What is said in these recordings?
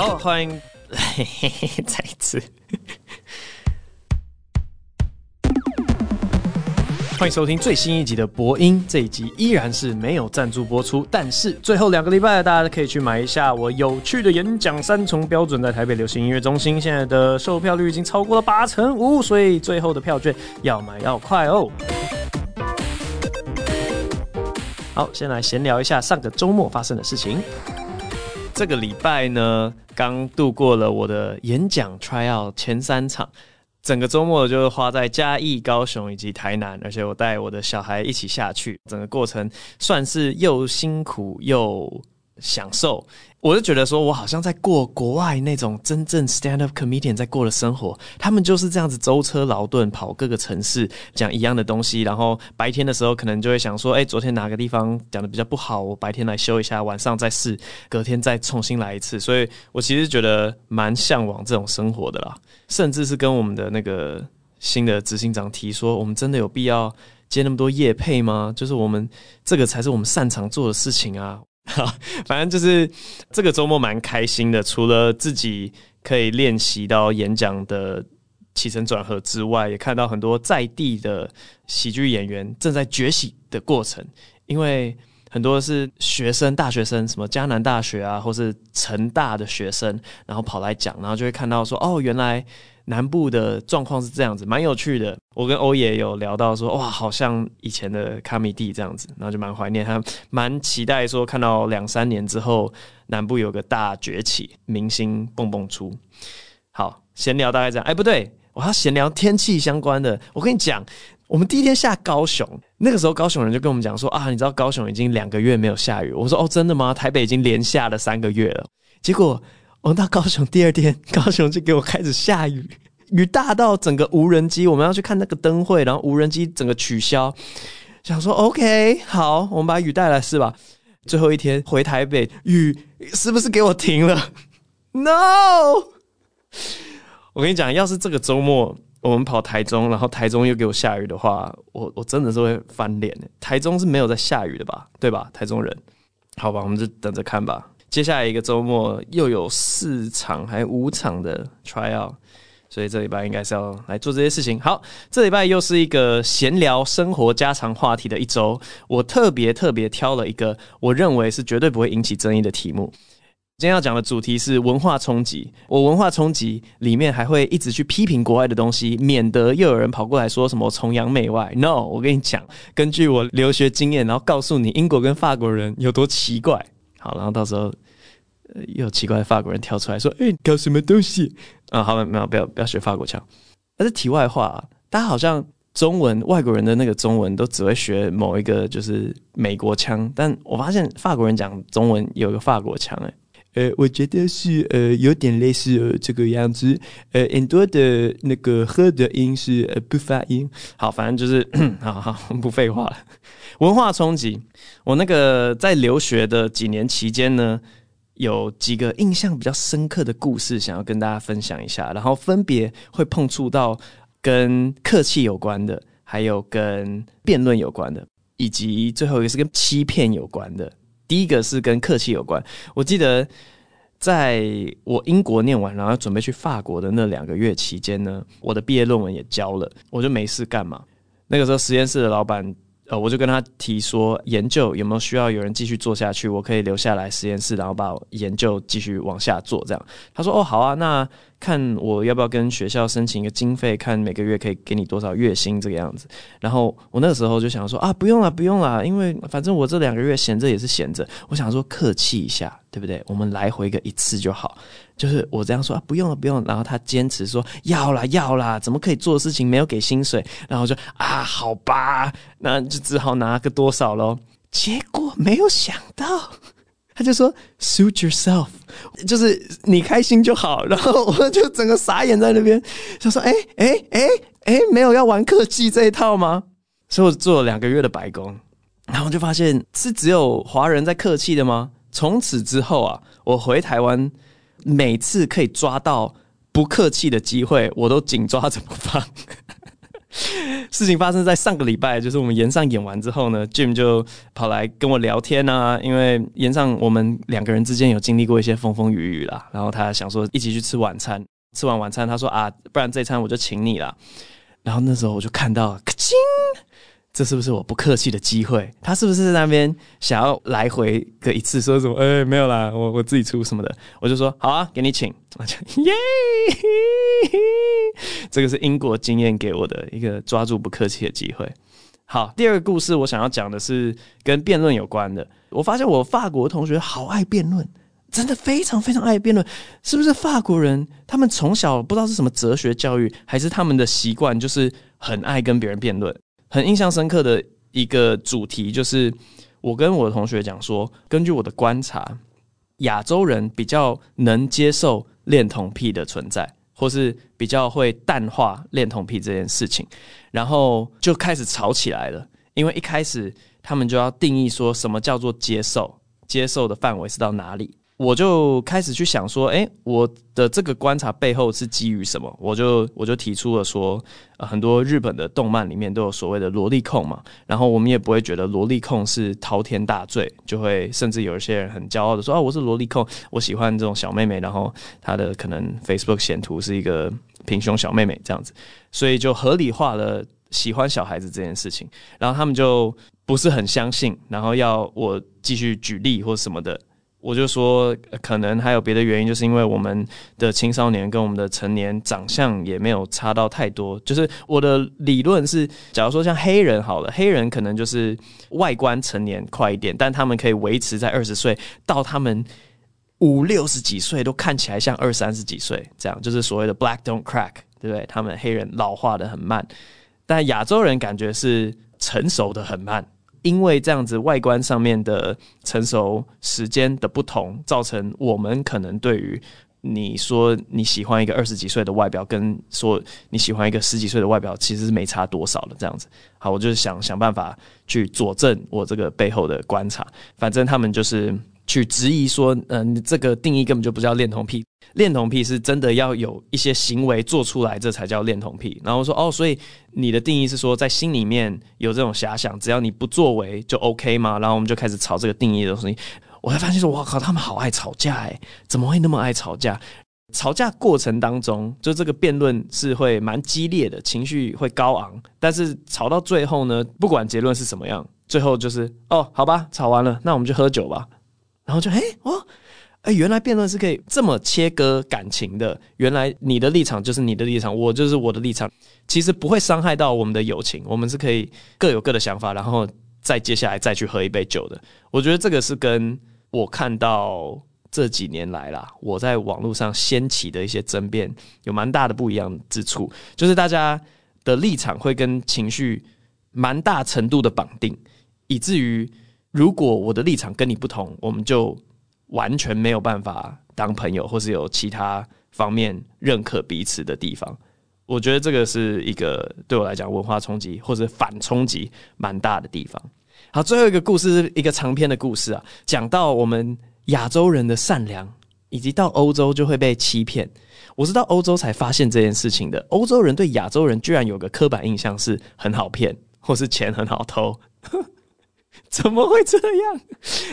好，欢迎，再一次。欢迎收听最新一集的播音，这一集依然是没有赞助播出，但是最后两个礼拜大家可以去买一下我有趣的演讲三重标准，在台北流行音乐中心，现在的售票率已经超过了八成五，所以最后的票券要买要快哦。好，先来闲聊一下上个周末发生的事情。这个礼拜呢，刚度过了我的演讲 tryout 前三场。整个周末就是花在嘉义、高雄以及台南，而且我带我的小孩一起下去，整个过程算是又辛苦又享受。我就觉得说，我好像在过国外那种真正 stand up comedian 在过的生活。他们就是这样子舟车劳顿跑各个城市，讲一样的东西。然后白天的时候可能就会想说，哎，昨天哪个地方讲的比较不好，我白天来修一下，晚上再试，隔天再重新来一次。所以我其实觉得蛮向往这种生活的啦。甚至是跟我们的那个新的执行长提说，我们真的有必要接那么多业配吗？就是我们这个才是我们擅长做的事情啊。好，反正就是这个周末蛮开心的，除了自己可以练习到演讲的起承转合之外，也看到很多在地的喜剧演员正在崛起的过程。因为很多是学生、大学生，什么江南大学啊，或是成大的学生，然后跑来讲，然后就会看到说，哦，原来。南部的状况是这样子，蛮有趣的。我跟欧爷有聊到说，哇，好像以前的卡米蒂这样子，然后就蛮怀念，还蛮期待说看到两三年之后南部有个大崛起，明星蹦蹦出。好，闲聊大概这样。哎，不对，我要闲聊天气相关的。我跟你讲，我们第一天下高雄，那个时候高雄人就跟我们讲说啊，你知道高雄已经两个月没有下雨。我说哦，真的吗？台北已经连下了三个月了。结果。我到高雄第二天，高雄就给我开始下雨，雨大到整个无人机，我们要去看那个灯会，然后无人机整个取消。想说 OK，好，我们把雨带来是吧？最后一天回台北，雨是不是给我停了？No！我跟你讲，要是这个周末我们跑台中，然后台中又给我下雨的话，我我真的是会翻脸。台中是没有在下雨的吧？对吧？台中人，好吧，我们就等着看吧。接下来一个周末又有四场还五场的 tryout，所以这礼拜应该是要来做这些事情。好，这礼拜又是一个闲聊生活家常话题的一周。我特别特别挑了一个我认为是绝对不会引起争议的题目。今天要讲的主题是文化冲击。我文化冲击里面还会一直去批评国外的东西，免得又有人跑过来说什么崇洋媚外。No，我跟你讲，根据我留学经验，然后告诉你英国跟法国人有多奇怪。好，然后到时候，呃，又有奇怪的法国人跳出来说：“哎、搞什么东西？”啊，好，没有，不要，不要学法国腔。但是题外话、啊，大家好像中文外国人的那个中文都只会学某一个就是美国腔，但我发现法国人讲中文有一个法国腔，哎，呃，我觉得是呃有点类似、呃、这个样子，呃，很多的那个喝的音是呃不发音。好，反正就是，好好不废话了。文化冲击，我那个在留学的几年期间呢，有几个印象比较深刻的故事，想要跟大家分享一下。然后分别会碰触到跟客气有关的，还有跟辩论有关的，以及最后一个是跟欺骗有关的。第一个是跟客气有关。我记得在我英国念完，然后准备去法国的那两个月期间呢，我的毕业论文也交了，我就没事干嘛。那个时候实验室的老板。呃，我就跟他提说，研究有没有需要有人继续做下去，我可以留下来实验室，然后把研究继续往下做。这样，他说：“哦，好啊，那。”看我要不要跟学校申请一个经费，看每个月可以给你多少月薪这个样子。然后我那个时候就想说啊，不用了，不用了，因为反正我这两个月闲着也是闲着。我想说客气一下，对不对？我们来回个一次就好。就是我这样说啊，不用了，不用。然后他坚持说要啦，要啦，怎么可以做事情没有给薪水？然后就啊，好吧，那就只好拿个多少喽。结果没有想到。他就说 “suit yourself”，就是你开心就好。然后我就整个傻眼在那边，想说：“哎哎哎哎，没有要玩客气这一套吗？”所以我做了两个月的白宫，然后就发现是只有华人在客气的吗？从此之后啊，我回台湾，每次可以抓到不客气的机会，我都紧抓着不放。事情发生在上个礼拜，就是我们岩上演完之后呢，Jim 就跑来跟我聊天啊，因为岩上我们两个人之间有经历过一些风风雨雨啦，然后他想说一起去吃晚餐，吃完晚餐他说啊，不然这餐我就请你了。然后那时候我就看到，咔嚓，这是不是我不客气的机会？他是不是在那边想要来回个一次，说什么？哎、没有啦，我我自己出什么的。我就说好啊，给你请。我 就耶，这个是英国经验给我的一个抓住不客气的机会。好，第二个故事我想要讲的是跟辩论有关的。我发现我法国同学好爱辩论。真的非常非常爱辩论，是不是法国人？他们从小不知道是什么哲学教育，还是他们的习惯，就是很爱跟别人辩论。很印象深刻的一个主题，就是我跟我的同学讲说，根据我的观察，亚洲人比较能接受恋童癖的存在，或是比较会淡化恋童癖这件事情，然后就开始吵起来了。因为一开始他们就要定义说什么叫做接受，接受的范围是到哪里。我就开始去想说，哎、我的这个观察背后是基于什么？我就我就提出了说，很多日本的动漫里面都有所谓的萝莉控嘛，然后我们也不会觉得萝莉控是滔天大罪，就会甚至有一些人很骄傲的说，啊，我是萝莉控，我喜欢这种小妹妹，然后她的可能 Facebook 显图是一个平胸小妹妹这样子，所以就合理化了喜欢小孩子这件事情，然后他们就不是很相信，然后要我继续举例或什么的。我就说，可能还有别的原因，就是因为我们的青少年跟我们的成年长相也没有差到太多。就是我的理论是，假如说像黑人好了，黑人可能就是外观成年快一点，但他们可以维持在二十岁，到他们五六十几岁都看起来像二三十几岁，这样就是所谓的 black don't crack，对不对？他们黑人老化的很慢，但亚洲人感觉是成熟的很慢。因为这样子外观上面的成熟时间的不同，造成我们可能对于你说你喜欢一个二十几岁的外表，跟说你喜欢一个十几岁的外表，其实是没差多少的。这样子，好，我就是想想办法去佐证我这个背后的观察。反正他们就是。去质疑说，嗯、你这个定义根本就不叫恋童癖，恋童癖是真的要有一些行为做出来，这才叫恋童癖。然后说，哦，所以你的定义是说，在心里面有这种遐想，只要你不作为就 OK 吗？然后我们就开始吵这个定义的东西。我才发现说，哇靠，他们好爱吵架哎，怎么会那么爱吵架？吵架过程当中，就这个辩论是会蛮激烈的，情绪会高昂，但是吵到最后呢，不管结论是什么样，最后就是，哦，好吧，吵完了，那我们就喝酒吧。然后就哎哦哎，原来辩论是可以这么切割感情的。原来你的立场就是你的立场，我就是我的立场，其实不会伤害到我们的友情。我们是可以各有各的想法，然后再接下来再去喝一杯酒的。我觉得这个是跟我看到这几年来啦，我在网络上掀起的一些争辩有蛮大的不一样之处，就是大家的立场会跟情绪蛮大程度的绑定，以至于。如果我的立场跟你不同，我们就完全没有办法当朋友，或是有其他方面认可彼此的地方。我觉得这个是一个对我来讲文化冲击或者反冲击蛮大的地方。好，最后一个故事一个长篇的故事啊，讲到我们亚洲人的善良，以及到欧洲就会被欺骗。我是到欧洲才发现这件事情的。欧洲人对亚洲人居然有个刻板印象是很好骗，或是钱很好偷。怎么会这样？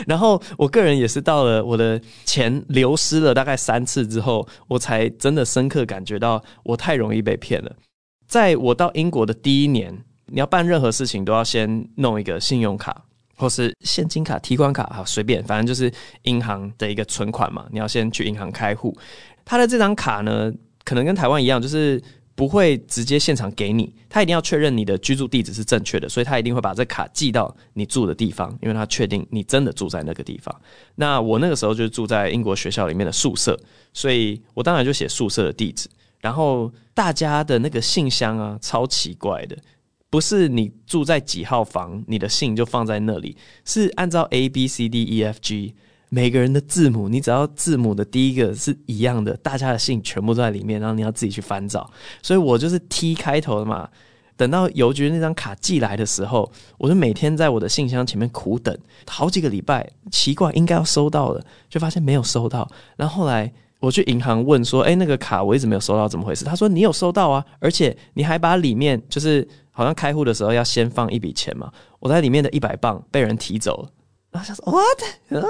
然后我个人也是到了我的钱流失了大概三次之后，我才真的深刻感觉到我太容易被骗了。在我到英国的第一年，你要办任何事情都要先弄一个信用卡或是现金卡、提款卡，好随便，反正就是银行的一个存款嘛。你要先去银行开户，他的这张卡呢，可能跟台湾一样，就是。不会直接现场给你，他一定要确认你的居住地址是正确的，所以他一定会把这卡寄到你住的地方，因为他确定你真的住在那个地方。那我那个时候就住在英国学校里面的宿舍，所以我当然就写宿舍的地址。然后大家的那个信箱啊，超奇怪的，不是你住在几号房，你的信就放在那里，是按照 A B C D E F G。每个人的字母，你只要字母的第一个是一样的，大家的信全部都在里面，然后你要自己去翻找。所以我就是 T 开头的嘛。等到邮局那张卡寄来的时候，我就每天在我的信箱前面苦等好几个礼拜，奇怪应该要收到了，就发现没有收到。然后后来我去银行问说，哎、欸，那个卡我一直没有收到，怎么回事？他说你有收到啊，而且你还把里面就是好像开户的时候要先放一笔钱嘛，我在里面的一百磅被人提走了。然后想说 what？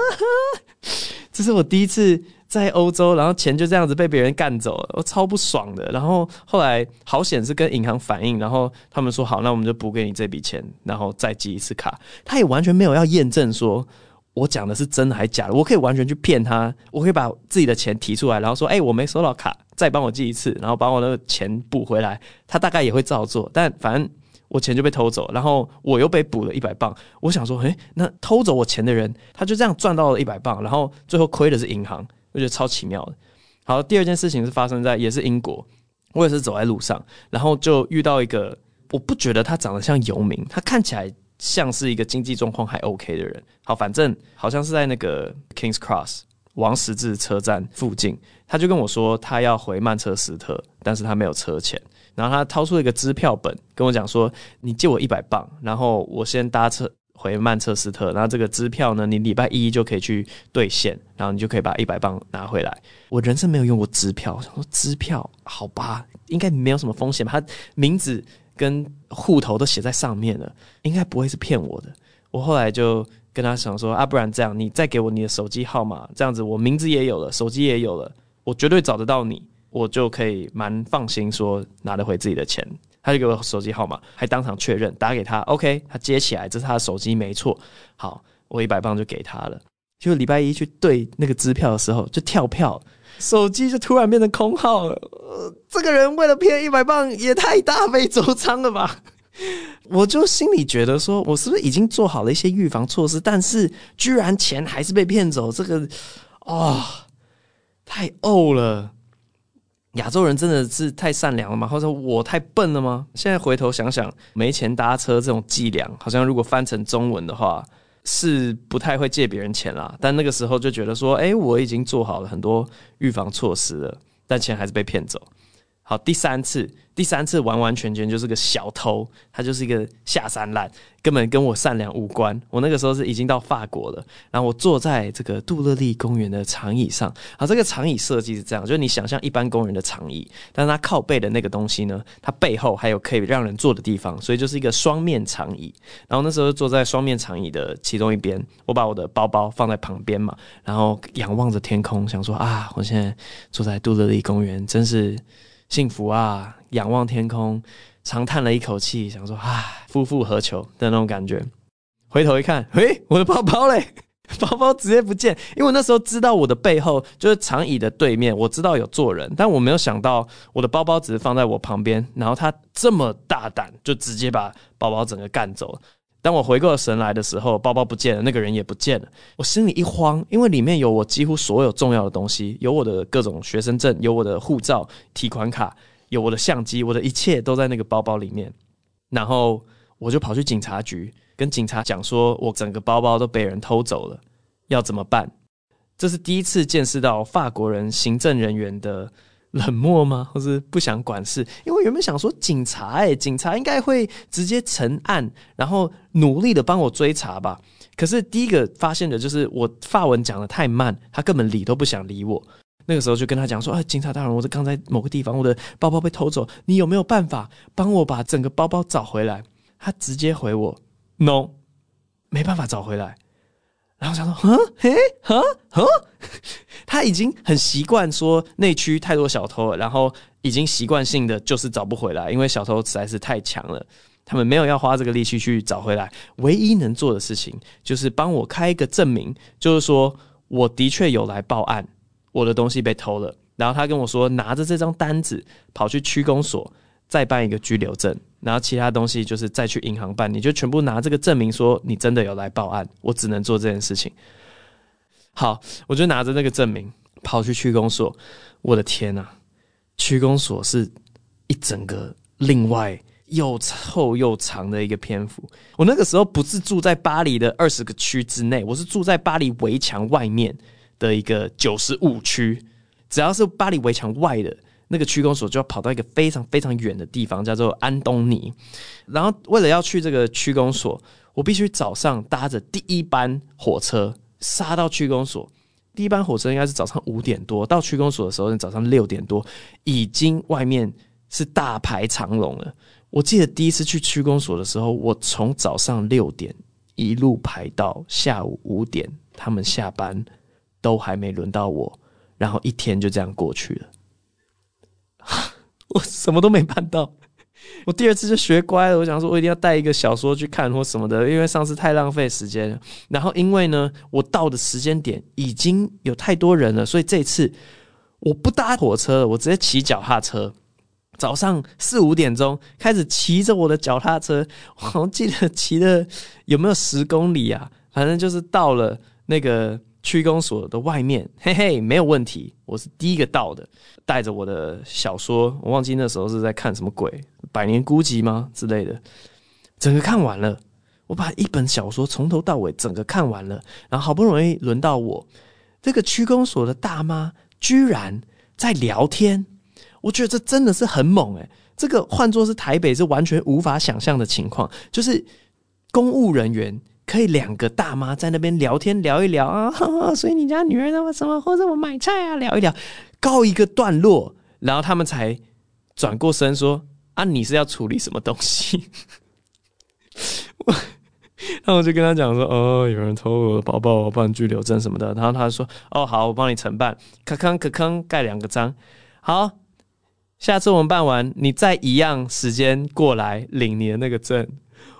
这是我第一次在欧洲，然后钱就这样子被别人干走了，我超不爽的。然后后来好险是跟银行反映，然后他们说好，那我们就补给你这笔钱，然后再寄一次卡。他也完全没有要验证说。我讲的是真的还假的？我可以完全去骗他，我可以把自己的钱提出来，然后说：“哎、我没收到卡，再帮我寄一次，然后把我那个钱补回来。”他大概也会照做，但反正我钱就被偷走，然后我又被补了一百磅。我想说，哎、欸，那偷走我钱的人，他就这样赚到了一百磅，然后最后亏的是银行，我觉得超奇妙的。好，第二件事情是发生在也是英国，我也是走在路上，然后就遇到一个，我不觉得他长得像游民，他看起来。像是一个经济状况还 OK 的人，好，反正好像是在那个 King's Cross 王十字车站附近，他就跟我说他要回曼彻斯特，但是他没有车钱，然后他掏出了一个支票本跟我讲说，你借我一百磅，然后我先搭车回曼彻斯特，然后这个支票呢，你礼拜一就可以去兑现，然后你就可以把一百磅拿回来。我人生没有用过支票，我想说支票好吧，应该没有什么风险吧，他名字。跟户头都写在上面了，应该不会是骗我的。我后来就跟他想说啊，不然这样，你再给我你的手机号码，这样子我名字也有了，手机也有了，我绝对找得到你，我就可以蛮放心说拿得回自己的钱。他就给我手机号码，还当场确认，打给他，OK，他接起来，这是他的手机，没错。好，我一百磅就给他了。就礼拜一去兑那个支票的时候，就跳票。手机就突然变成空号了，呃，这个人为了骗一百磅也太大费周章了吧？我就心里觉得说，我是不是已经做好了一些预防措施，但是居然钱还是被骗走，这个哦，太呕了！亚洲人真的是太善良了吗？或者我太笨了吗？现在回头想想，没钱搭车这种伎俩，好像如果翻成中文的话。是不太会借别人钱啦，但那个时候就觉得说，哎，我已经做好了很多预防措施了，但钱还是被骗走。好，第三次。第三次完完全全就是个小偷，他就是一个下三滥，根本跟我善良无关。我那个时候是已经到法国了，然后我坐在这个杜勒利公园的长椅上。好，这个长椅设计是这样，就是你想象一般公园的长椅，但是它靠背的那个东西呢，它背后还有可以让人坐的地方，所以就是一个双面长椅。然后那时候坐在双面长椅的其中一边，我把我的包包放在旁边嘛，然后仰望着天空，想说啊，我现在坐在杜勒利公园，真是幸福啊。仰望天空，长叹了一口气，想说：“唉，夫复何求的那种感觉。”回头一看，嘿，我的包包嘞，包包直接不见。因为那时候知道我的背后就是长椅的对面，我知道有坐人，但我没有想到我的包包只是放在我旁边，然后他这么大胆，就直接把包包整个干走了。当我回过神来的时候，包包不见了，那个人也不见了。我心里一慌，因为里面有我几乎所有重要的东西，有我的各种学生证，有我的护照、提款卡。有我的相机，我的一切都在那个包包里面，然后我就跑去警察局，跟警察讲说，我整个包包都被人偷走了，要怎么办？这是第一次见识到法国人行政人员的冷漠吗？或是不想管事？因为原本想说，警察，欸，警察应该会直接成案，然后努力的帮我追查吧。可是第一个发现的就是我法文讲的太慢，他根本理都不想理我。那个时候就跟他讲说：“哎，警察大人，我是刚在某个地方，我的包包被偷走，你有没有办法帮我把整个包包找回来？”他直接回我：“No，没办法找回来。”然后想说：“嗯，嘿，哈，哈。”他已经很习惯说内区太多小偷了，然后已经习惯性的就是找不回来，因为小偷实在是太强了，他们没有要花这个力气去找回来。唯一能做的事情就是帮我开一个证明，就是说我的确有来报案。我的东西被偷了，然后他跟我说，拿着这张单子跑去区公所再办一个居留证，然后其他东西就是再去银行办，你就全部拿这个证明说你真的有来报案，我只能做这件事情。好，我就拿着那个证明跑去区公所，我的天呐，区公所是一整个另外又臭又长的一个篇幅。我那个时候不是住在巴黎的二十个区之内，我是住在巴黎围墙外面。的一个九十五区，只要是巴黎围墙外的那个区公所，就要跑到一个非常非常远的地方，叫做安东尼。然后为了要去这个区公所，我必须早上搭着第一班火车杀到区公所。第一班火车应该是早上五点多到区公所的时候，早上六点多，已经外面是大排长龙了。我记得第一次去区公所的时候，我从早上六点一路排到下午五点，他们下班都还没轮到我，然后一天就这样过去了，我什么都没办到。我第二次就学乖了，我想说，我一定要带一个小说去看或什么的，因为上次太浪费时间。然后因为呢，我到的时间点已经有太多人了，所以这次我不搭火车了，我直接骑脚踏车。早上四五点钟开始骑着我的脚踏车，我好像记得骑了有没有十公里啊？反正就是到了那个。区公所的外面，嘿嘿，没有问题。我是第一个到的，带着我的小说，我忘记那时候是在看什么鬼，《百年孤寂》吗之类的，整个看完了。我把一本小说从头到尾整个看完了，然后好不容易轮到我，这个区公所的大妈居然在聊天，我觉得这真的是很猛诶，这个换作是台北是完全无法想象的情况，就是公务人员。可以两个大妈在那边聊天聊一聊啊，所以你家女儿那么什么或者我买菜啊聊一聊，告一个段落，然后他们才转过身说啊，你是要处理什么东西？我，然后我就跟他讲说哦，有人偷我的包包，我办拘留证什么的。然后他说哦好，我帮你承办，可坑可坑盖两个章，好，下次我们办完，你再一样时间过来领你的那个证。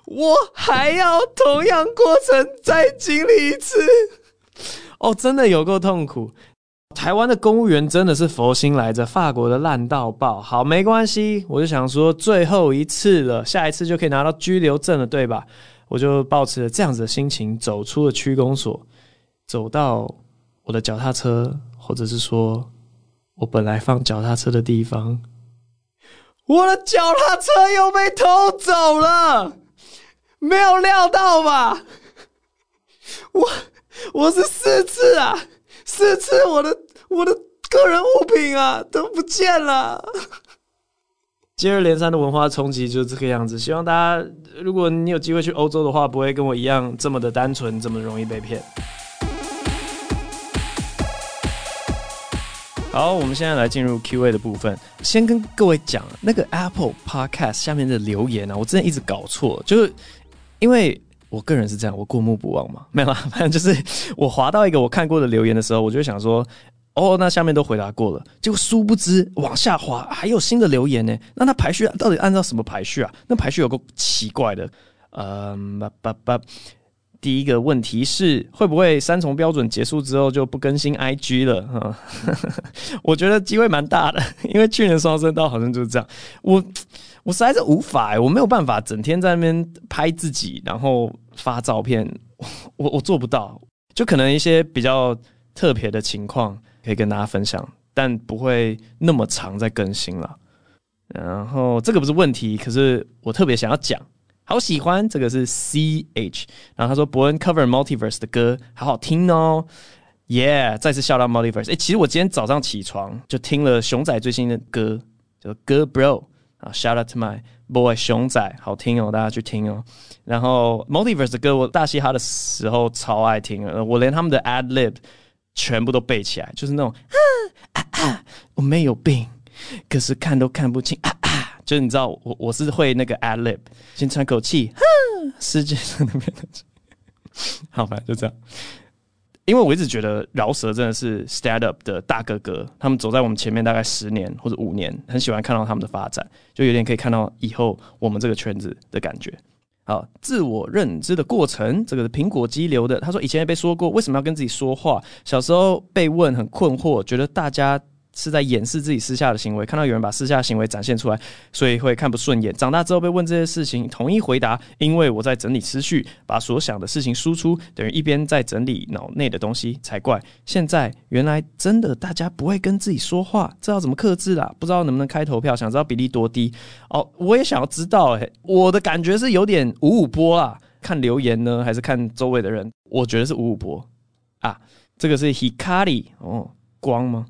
我还要同样过程再经历一次，哦，真的有够痛苦。台湾的公务员真的是佛心来着，法国的烂到爆。好，没关系，我就想说最后一次了，下一次就可以拿到居留证了，对吧？我就抱持了这样子的心情走出了区公所，走到我的脚踏车，或者是说我本来放脚踏车的地方，我的脚踏车又被偷走了。没有料到吧？我我是四次啊，四次我的我的个人物品啊都不见了。接二连三的文化冲击就是这个样子。希望大家，如果你有机会去欧洲的话，不会跟我一样这么的单纯，这么容易被骗。好，我们现在来进入 Q&A 的部分。先跟各位讲，那个 Apple Podcast 下面的留言呢、啊，我之前一直搞错，就是。因为我个人是这样，我过目不忘嘛，没有啦，反正就是我滑到一个我看过的留言的时候，我就想说，哦，那下面都回答过了，结果殊不知往下滑还有新的留言呢。那它排序到底按照什么排序啊？那排序有个奇怪的，嗯，叭叭叭。第一个问题是，会不会三重标准结束之后就不更新 IG 了？哈，我觉得机会蛮大的，因为去年双声道好像就是这样。我。我实在是无法、我没有办法整天在那边拍自己，然后发照片，我我做不到。就可能一些比较特别的情况可以跟大家分享，但不会那么长在更新了。然后这个不是问题，可是我特别想要讲，好喜欢这个是 C H，然后他说伯恩 cover Multiverse 的歌好好听哦，Yeah，再次 shout out Multiverse。诶、其实我今天早上起床就听了熊仔最新的歌，叫做歌 Bro。啊，shout out to my boy 熊仔，好听哦，大家去听哦。然后 Multiverse 的歌，我大嘻哈的时候超爱听，我连他们的 ad lib 全部都背起来，就是那种啊啊啊，我没有病，可是看都看不清啊，就是你知道我我是会那个 ad lib，先喘口气，世界上那边的，好吧，就这样。因为我一直觉得饶舌真的是 stand up 的大哥哥，他们走在我们前面大概十年或者五年，很喜欢看到他们的发展，就有点可以看到以后我们这个圈子的感觉。好，自我认知的过程，这个是苹果肌留的。他说以前也被说过，为什么要跟自己说话？小时候被问很困惑，觉得大家。是在掩饰自己私下的行为，看到有人把私下的行为展现出来，所以会看不顺眼。长大之后被问这些事情，统一回答：因为我在整理思绪，把所想的事情输出，等于一边在整理脑内的东西才怪。现在原来真的大家不会跟自己说话，这要怎么克制啦？不知道能不能开投票？想知道比例多低？哦，我也想要知道、欸。诶，我的感觉是有点五五波啊。看留言呢，还是看周围的人？我觉得是五五波啊。这个是 Hikari 哦，光吗？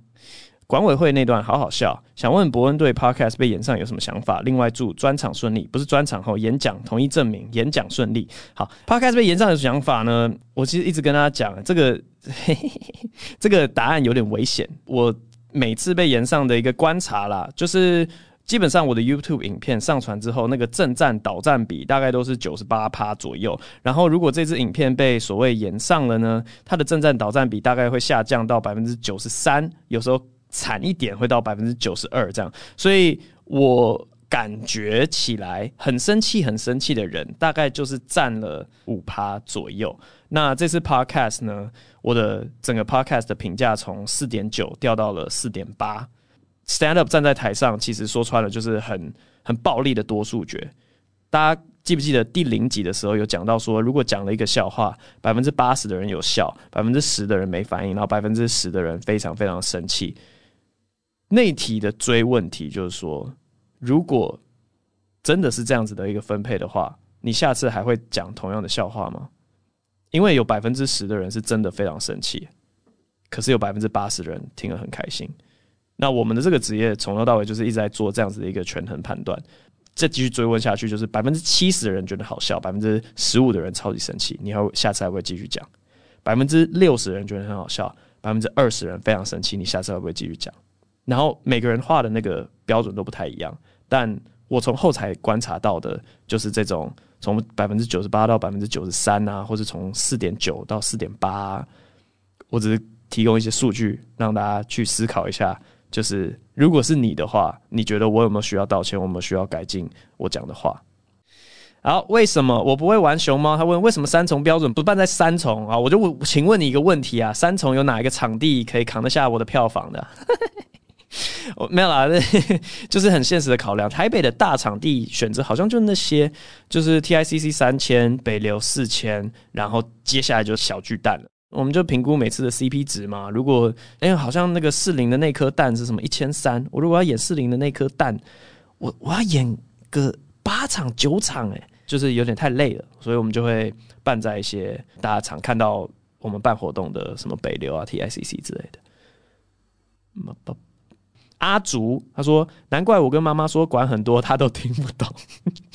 管委会那段好好笑。想问伯恩对 Podcast 被延上有什么想法？另外祝专场顺利，不是专场后演讲统一证明演讲顺利。好，Podcast 被延上有想法呢？我其实一直跟大家讲，这个嘿嘿嘿这个答案有点危险。我每次被延上的一个观察啦，就是。基本上我的 YouTube 影片上传之后，那个正赞倒赞比大概都是九十八趴左右。然后如果这支影片被所谓延上了呢，它的正赞倒赞比大概会下降到百分之九十三，有时候惨一点会到百分之九十二这样。所以我感觉起来很生气，很生气的人大概就是占了五趴左右。那这次 Podcast 呢，我的整个 Podcast 的评价从四点九掉到了四点八。Stand up 站在台上，其实说穿了就是很很暴力的多数决。大家记不记得第零集的时候有讲到说，如果讲了一个笑话，百分之八十的人有笑，百分之十的人没反应，然后百分之十的人非常非常生气。那题的追问题就是说，如果真的是这样子的一个分配的话，你下次还会讲同样的笑话吗？因为有百分之十的人是真的非常生气，可是有百分之八十的人听了很开心。那我们的这个职业从头到尾就是一直在做这样子的一个权衡判断，再继续追问下去，就是百分之七十的人觉得好笑，百分之十五的人超级生气，你还会下次还会继续讲？百分之六十的人觉得很好笑，百分之二十人非常生气，你下次会不会继续讲？然后每个人画的那个标准都不太一样，但我从后台观察到的就是这种从百分之九十八到百分之九十三啊，或是从四点九到四点八，我只是提供一些数据让大家去思考一下。就是，如果是你的话，你觉得我有没有需要道歉？我有没有需要改进我讲的话？好，为什么我不会玩熊猫？他问为什么三重标准不办在三重啊？我就问请问你一个问题啊，三重有哪一个场地可以扛得下我的票房的？我 没有啦，就是很现实的考量。台北的大场地选择好像就那些，就是 TICC 三千，北流四千，然后接下来就是小巨蛋了。我们就评估每次的 CP 值嘛。如果哎、好像那个四零的那颗蛋是什么一千三，我如果要演四零的那颗蛋，我我要演个八场九场，哎，就是有点太累了，所以我们就会办在一些大家常看到我们办活动的什么北流啊、TICC 之类的。阿竹他说，难怪我跟妈妈说管很多，她都听不懂，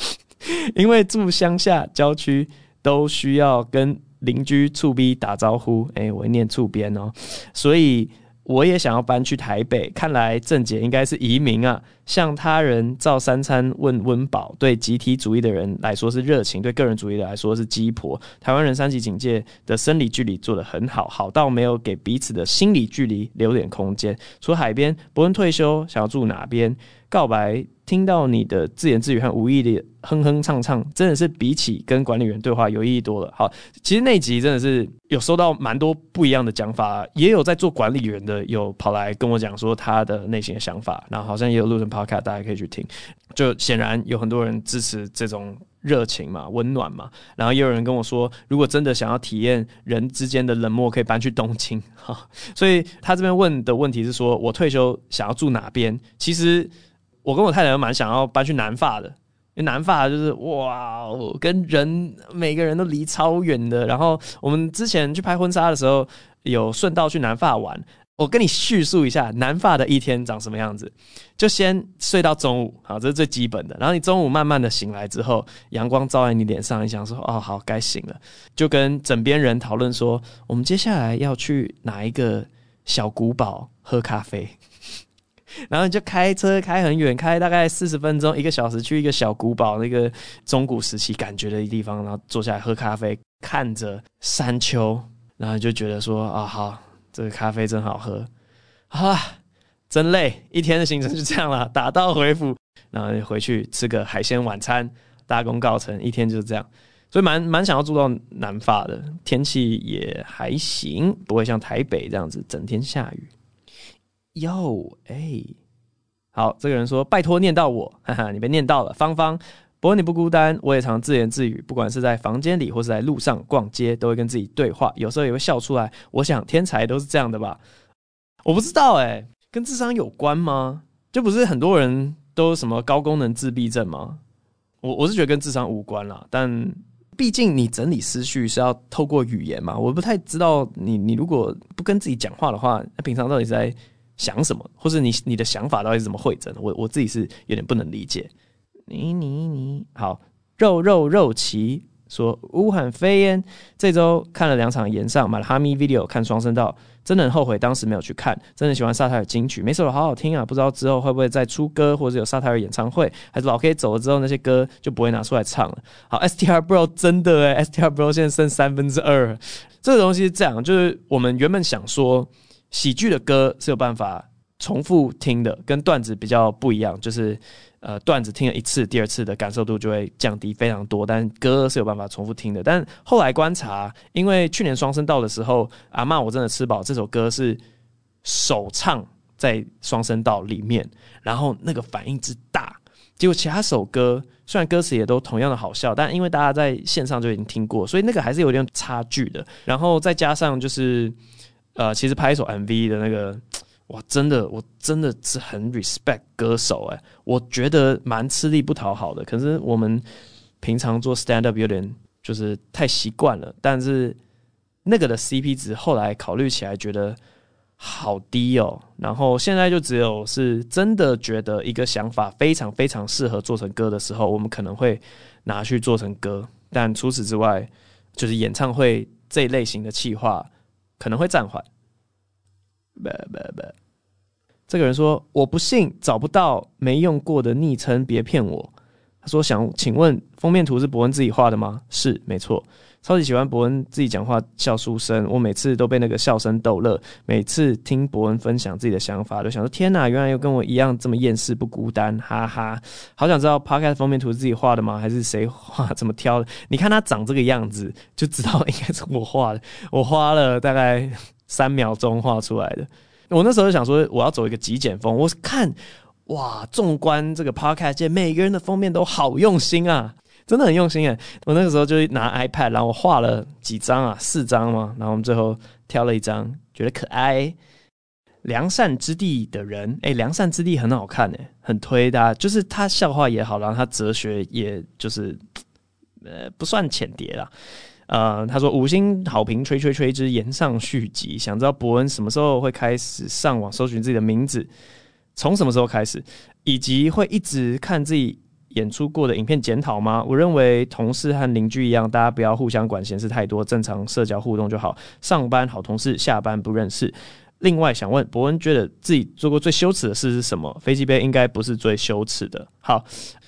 因为住乡下郊区都需要跟。邻居厝逼打招呼，哎、我念厝边哦，所以我也想要搬去台北。看来郑姐应该是移民啊。向他人造三餐问温饱，对集体主义的人来说是热情，对个人主义的来说是鸡婆。台湾人三级警戒的生理距离做得很好，好到没有给彼此的心理距离留点空间。除海边，伯恩退休想要住哪边？告白。听到你的自言自语和无意的哼哼唱唱，真的是比起跟管理员对话有意义多了。好，其实那集真的是有收到蛮多不一样的讲法，也有在做管理员的有跑来跟我讲说他的内心的想法，然后好像也有录成 podcast，大家可以去听。就显然有很多人支持这种热情嘛、温暖嘛，然后也有人跟我说，如果真的想要体验人之间的冷漠，可以搬去东京。哈，所以他这边问的问题是说，我退休想要住哪边？其实。我跟我太太都蛮想要搬去南法的，因为南法就是哇，跟人每个人都离超远的。然后我们之前去拍婚纱的时候，有顺道去南法玩。我跟你叙述一下南法的一天长什么样子，就先睡到中午，好，这是最基本的。然后你中午慢慢的醒来之后，阳光照在你脸上，你想说哦，好，该醒了，就跟枕边人讨论说，我们接下来要去哪一个小古堡喝咖啡。然后你就开车开很远，开大概四十分钟，一个小时去一个小古堡，那个中古时期感觉的地方，然后坐下来喝咖啡，看着山丘，然后就觉得说啊，好，这个咖啡真好喝，啊，真累，一天的行程就这样了，打道回府，然后回去吃个海鲜晚餐，大功告成，一天就是这样，所以蛮蛮想要住到南法的，天气也还行，不会像台北这样子整天下雨。哟，哎、欸，好，这个人说拜托念到我，哈哈，你被念到了。芳芳，不过你不孤单，我也常自言自语，不管是在房间里或是在路上逛街，都会跟自己对话，有时候也会笑出来。我想天才都是这样的吧？我不知道、欸，跟智商有关吗？就不是很多人都什么高功能自闭症吗？我我是觉得跟智商无关啦，但毕竟你整理思绪是要透过语言嘛，我不太知道你你如果不跟自己讲话的话，那平常到底在？想什么，或者你你的想法到底是怎么汇整的？我我自己是有点不能理解。你你你好，肉肉肉奇说乌汉飞燕这周看了两场演唱，买了哈密 video 看双声道，真的很后悔当时没有去看。真的喜欢萨泰尔金曲，每首都好好听啊！不知道之后会不会再出歌，或者有萨泰尔演唱会，还是老 K 走了之后那些歌就不会拿出来唱了。好，STR Bro 真的诶 STR Bro 现在剩三分之二。这个东西是这样，就是我们原本想说。喜剧的歌是有办法重复听的，跟段子比较不一样，就是呃段子听了一次、第二次的感受度就会降低非常多，但歌是有办法重复听的。但后来观察，因为去年双声道的时候，阿嬷我真的吃饱这首歌是首唱在双声道里面，然后那个反应之大，结果其他首歌虽然歌词也都同样的好笑，但因为大家在线上就已经听过，所以那个还是有点差距的。然后再加上就是。呃，其实拍一首 MV 的那个，哇，真的，我真的是很 respect 歌手哎，我觉得蛮吃力不讨好的。可是我们平常做 stand up 有点就是太习惯了，但是那个的 CP 值后来考虑起来觉得好低哦。然后现在就只有是真的觉得一个想法非常非常适合做成歌的时候，我们可能会拿去做成歌。但除此之外，就是演唱会这一类型的企划。可能会暂缓。不不不，这个人说：“我不信找不到没用过的昵称，别骗我。”他说：“想请问封面图是博恩自己画的吗？”是，没错。超级喜欢博恩自己讲话笑出声，我每次都被那个笑声逗乐。每次听博恩分享自己的想法，都想说：“天哪，原来又跟我一样这么厌世不孤单。”哈哈，好想知道 Podcast 封面图是自己画的吗？还是谁画？怎么挑的？你看他长这个样子，就知道应该是我画的。我花了大概三秒钟画出来的。我那时候就想说，我要走一个极简风。我看，哇，纵观这个 Podcast 界，每个人的封面都好用心啊。真的很用心诶，我那个时候就拿 iPad，然后我画了几张啊，四张嘛，然后我们最后挑了一张，觉得可爱。良善之地的人，诶，良善之地很好看诶，很推大家，就是他笑话也好，然后他哲学也就是呃不算浅碟啦。呃，他说五星好评，吹吹吹之炎上续集，想知道伯恩什么时候会开始上网搜寻自己的名字，从什么时候开始，以及会一直看自己。演出过的影片检讨吗？我认为同事和邻居一样，大家不要互相管闲事太多，正常社交互动就好。上班好同事，下班不认识。另外想问伯恩，觉得自己做过最羞耻的事是什么？飞机杯应该不是最羞耻的。好，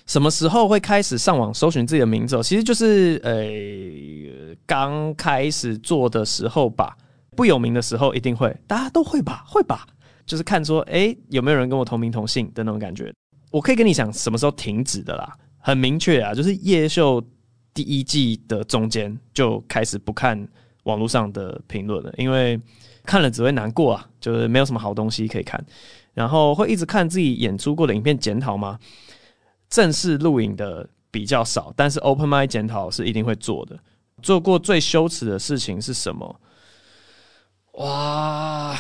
什么时候会开始上网搜寻自己的名字？其实就是呃刚开始做的时候吧。不有名的时候一定会，大家都会吧？会吧？就是看说，诶、有没有人跟我同名同姓的那种感觉。我可以跟你讲什么时候停止的啦，很明确啊，就是叶秀第一季的中间就开始不看网络上的评论了，因为看了只会难过啊，就是没有什么好东西可以看。然后会一直看自己演出过的影片检讨吗？正式录影的比较少，但是 open mic 检讨是一定会做的。做过最羞耻的事情是什么？哇！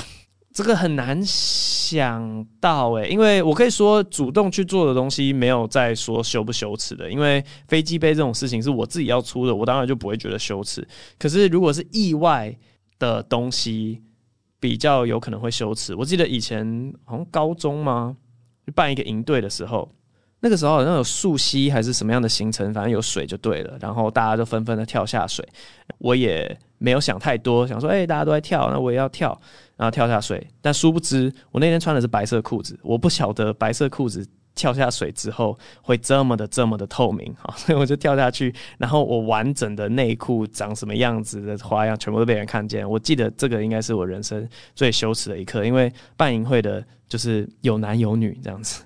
这个很难想到诶，因为我可以说主动去做的东西没有在说羞不羞耻的，因为飞机杯这种事情是我自己要出的，我当然就不会觉得羞耻。可是如果是意外的东西，比较有可能会羞耻。我记得以前好像高中吗，办一个营队的时候，那个时候好像有溯溪还是什么样的行程，反正有水就对了，然后大家就纷纷的跳下水，我也没有想太多，想说哎，大家都在跳，那我也要跳。然后跳下水，但殊不知我那天穿的是白色裤子，我不晓得白色裤子跳下水之后会这么的这么的透明哈，所以我就跳下去，然后我完整的内裤长什么样子的花样全部都被人看见。我记得这个应该是我人生最羞耻的一刻，因为办营会的就是有男有女这样子。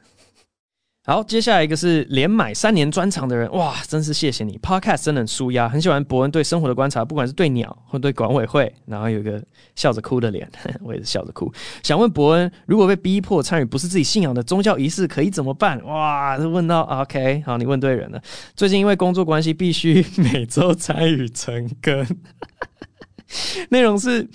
好，接下来一个是连买三年专场的人，哇，真是谢谢你！Podcast 真的很舒压，很喜欢伯恩对生活的观察，不管是对鸟或对管委会，然后有一个笑着哭的脸，我也是笑着哭。想问伯恩，如果被逼迫参与不是自己信仰的宗教仪式，可以怎么办？哇，这问到 OK，好，你问对人了。最近因为工作关系，必须每周参与成更，内容是。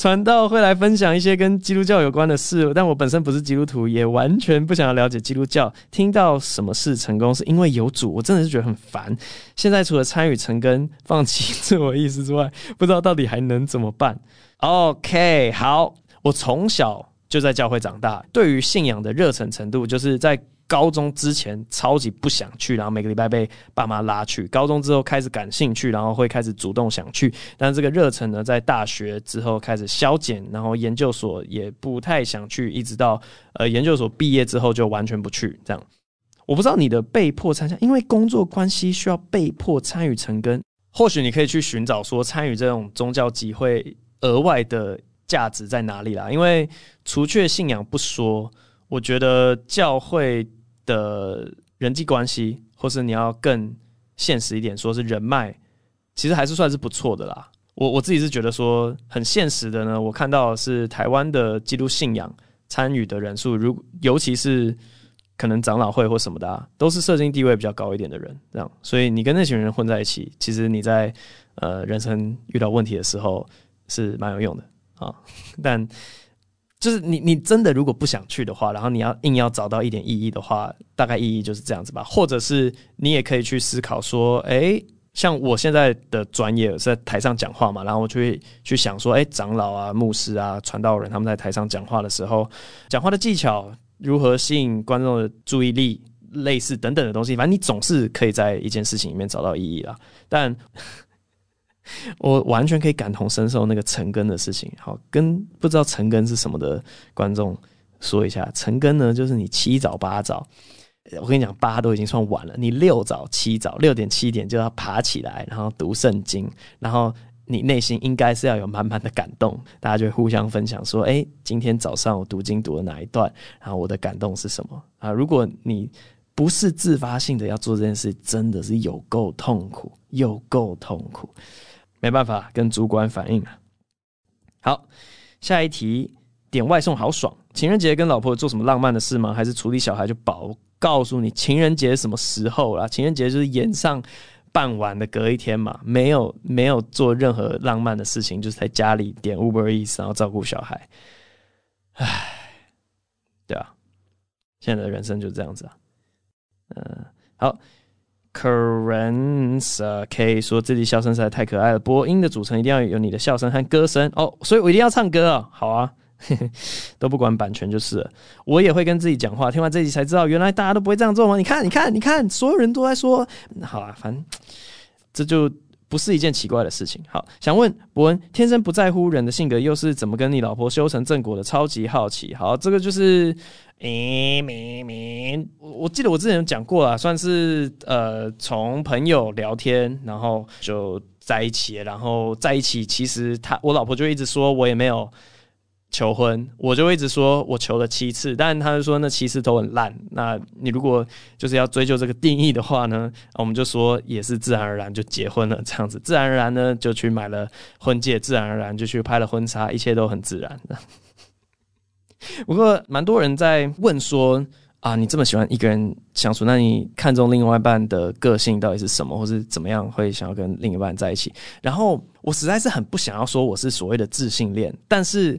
传道会来分享一些跟基督教有关的事，但我本身不是基督徒，也完全不想要了解基督教。听到什么是成功是因为有主，我真的是觉得很烦。现在除了参与晨更、放弃自我意识之外，不知道到底还能怎么办。OK，好，我从小就在教会长大，对于信仰的热忱程度，就是在高中之前超级不想去，然后每个礼拜被爸妈拉去。高中之后开始感兴趣，然后会开始主动想去。但这个热忱呢，在大学之后开始消减，然后研究所也不太想去，一直到呃研究所毕业之后就完全不去。这样，我不知道你的被迫参加，因为工作关系需要被迫参与成根。或许你可以去寻找说参与这种宗教集会额外的价值在哪里啦？因为除却信仰不说，我觉得教会的人际关系，或是你要更现实一点，说是人脉，其实还是算是不错的啦。我我自己是觉得说很现实的呢。我看到是台湾的基督信仰参与的人数，如尤其是。可能长老会或什么的啊，都是社经地位比较高一点的人，这样，所以你跟那群人混在一起，其实你在呃人生遇到问题的时候是蛮有用的啊。但就是你你真的如果不想去的话，然后你要硬要找到一点意义的话，大概意义就是这样子吧。或者是你也可以去思考说，诶，像我现在的专业是在台上讲话嘛，然后我就会去想说，诶，长老啊、牧师啊、传道人他们在台上讲话的时候，讲话的技巧。如何吸引观众的注意力，类似等等的东西，反正你总是可以在一件事情里面找到意义啦。但我完全可以感同身受那个成根的事情。好，跟不知道成根是什么的观众说一下，成根呢，就是你七早八早，我跟你讲，八都已经算晚了，你六早七早，六点七点就要爬起来，然后读圣经，然后。你内心应该是要有满满的感动，大家就互相分享说：“诶，今天早上我读经读了哪一段？然后我的感动是什么？”啊，如果你不是自发性的要做这件事，真的是有够痛苦，有够痛苦，没办法跟主管反映啊。好，下一题，点外送好爽。情人节跟老婆做什么浪漫的事吗？还是处理小孩就饱？告诉你，情人节什么时候啦？情人节就是演上。办完的隔一天嘛，没有没有做任何浪漫的事情，就是在家里点 Uber Eats，然后照顾小孩。唉，对啊，现在的人生就这样子啊。嗯，好，Currents K 说自己笑声实在太可爱了，播音的组成一定要有你的笑声和歌声哦，所以我一定要唱歌啊，好啊。都不管版权就是了，我也会跟自己讲话。听完这集才知道，原来大家都不会这样做吗？你看，你看，你看，所有人都在说，好啊，反正这就不是一件奇怪的事情。好，想问伯恩，天生不在乎人的性格，又是怎么跟你老婆修成正果的？超级好奇。好，这个就是，诶，明明，我记得我之前有讲过了，算是呃，从朋友聊天，然后就在一起，然后在一起，其实他我老婆就一直说我也没有。求婚，我就一直说我求了七次，但他就说那七次都很烂。那你如果就是要追究这个定义的话呢，我们就说也是自然而然就结婚了这样子，自然而然呢就去买了婚戒，自然而然就去拍了婚纱，一切都很自然。不过蛮多人在问说啊，你这么喜欢一个人相处，那你看中另外一半的个性到底是什么，或是怎么样会想要跟另一半在一起？然后我实在是很不想要说我是所谓的自信恋，但是。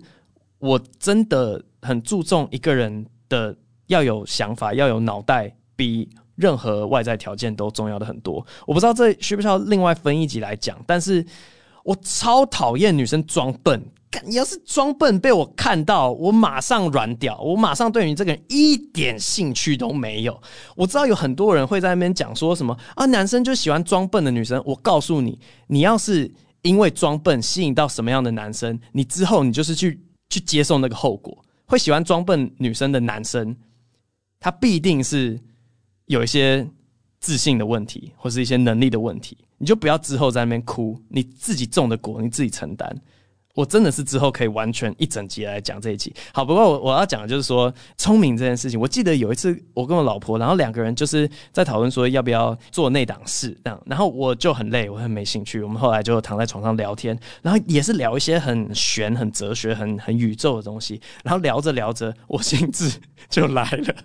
我真的很注重一个人的要有想法，要有脑袋，比任何外在条件都重要的很多。我不知道这需不需要另外分一集来讲，但是我超讨厌女生装笨。你要是装笨被我看到，我马上软掉，我马上对你这个人一点兴趣都没有。我知道有很多人会在那边讲说什么啊，男生就喜欢装笨的女生。我告诉你，你要是因为装笨吸引到什么样的男生，你之后你就是去。去接受那个后果，会喜欢装笨女生的男生，他必定是有一些自信的问题，或是一些能力的问题。你就不要之后在那边哭，你自己种的果，你自己承担。我真的是之后可以完全一整集来讲这一集。好，不过我我要讲的就是说聪明这件事情。我记得有一次我跟我老婆，然后两个人就是在讨论说要不要做内档事这样，然后我就很累，我很没兴趣。我们后来就躺在床上聊天，然后也是聊一些很玄、很哲学、很很宇宙的东西。然后聊着聊着，我兴致就来了。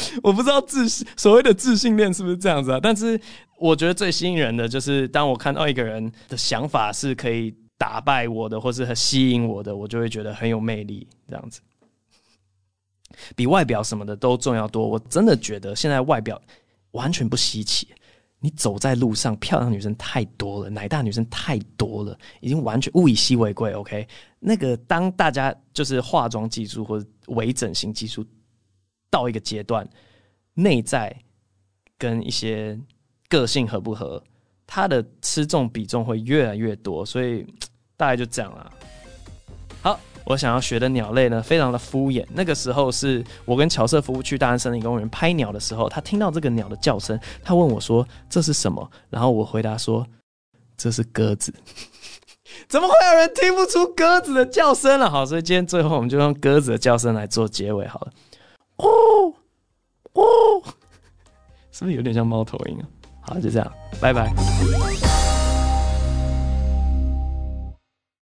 我不知道自信所谓的自信恋是不是这样子啊？但是我觉得最吸引人的就是，当我看到一个人的想法是可以打败我的，或是很吸引我的，我就会觉得很有魅力。这样子，比外表什么的都重要多。我真的觉得现在外表完全不稀奇，你走在路上，漂亮女生太多了，奶大女生太多了，已经完全物以稀为贵。OK，那个当大家就是化妆技术或者微整形技术到一个阶段，内在跟一些个性合不合，它的吃重比重会越来越多，所以大概就这样了。好。我想要学的鸟类呢，非常的敷衍。那个时候是我跟乔瑟夫去大安森林公园拍鸟的时候，他听到这个鸟的叫声，他问我说：“这是什么？”然后我回答说：“这是鸽子。”怎么会有人听不出鸽子的叫声了？好，所以今天最后我们就用鸽子的叫声来做结尾好了。哦哦，是不是有点像猫头鹰啊？好，就这样，拜拜。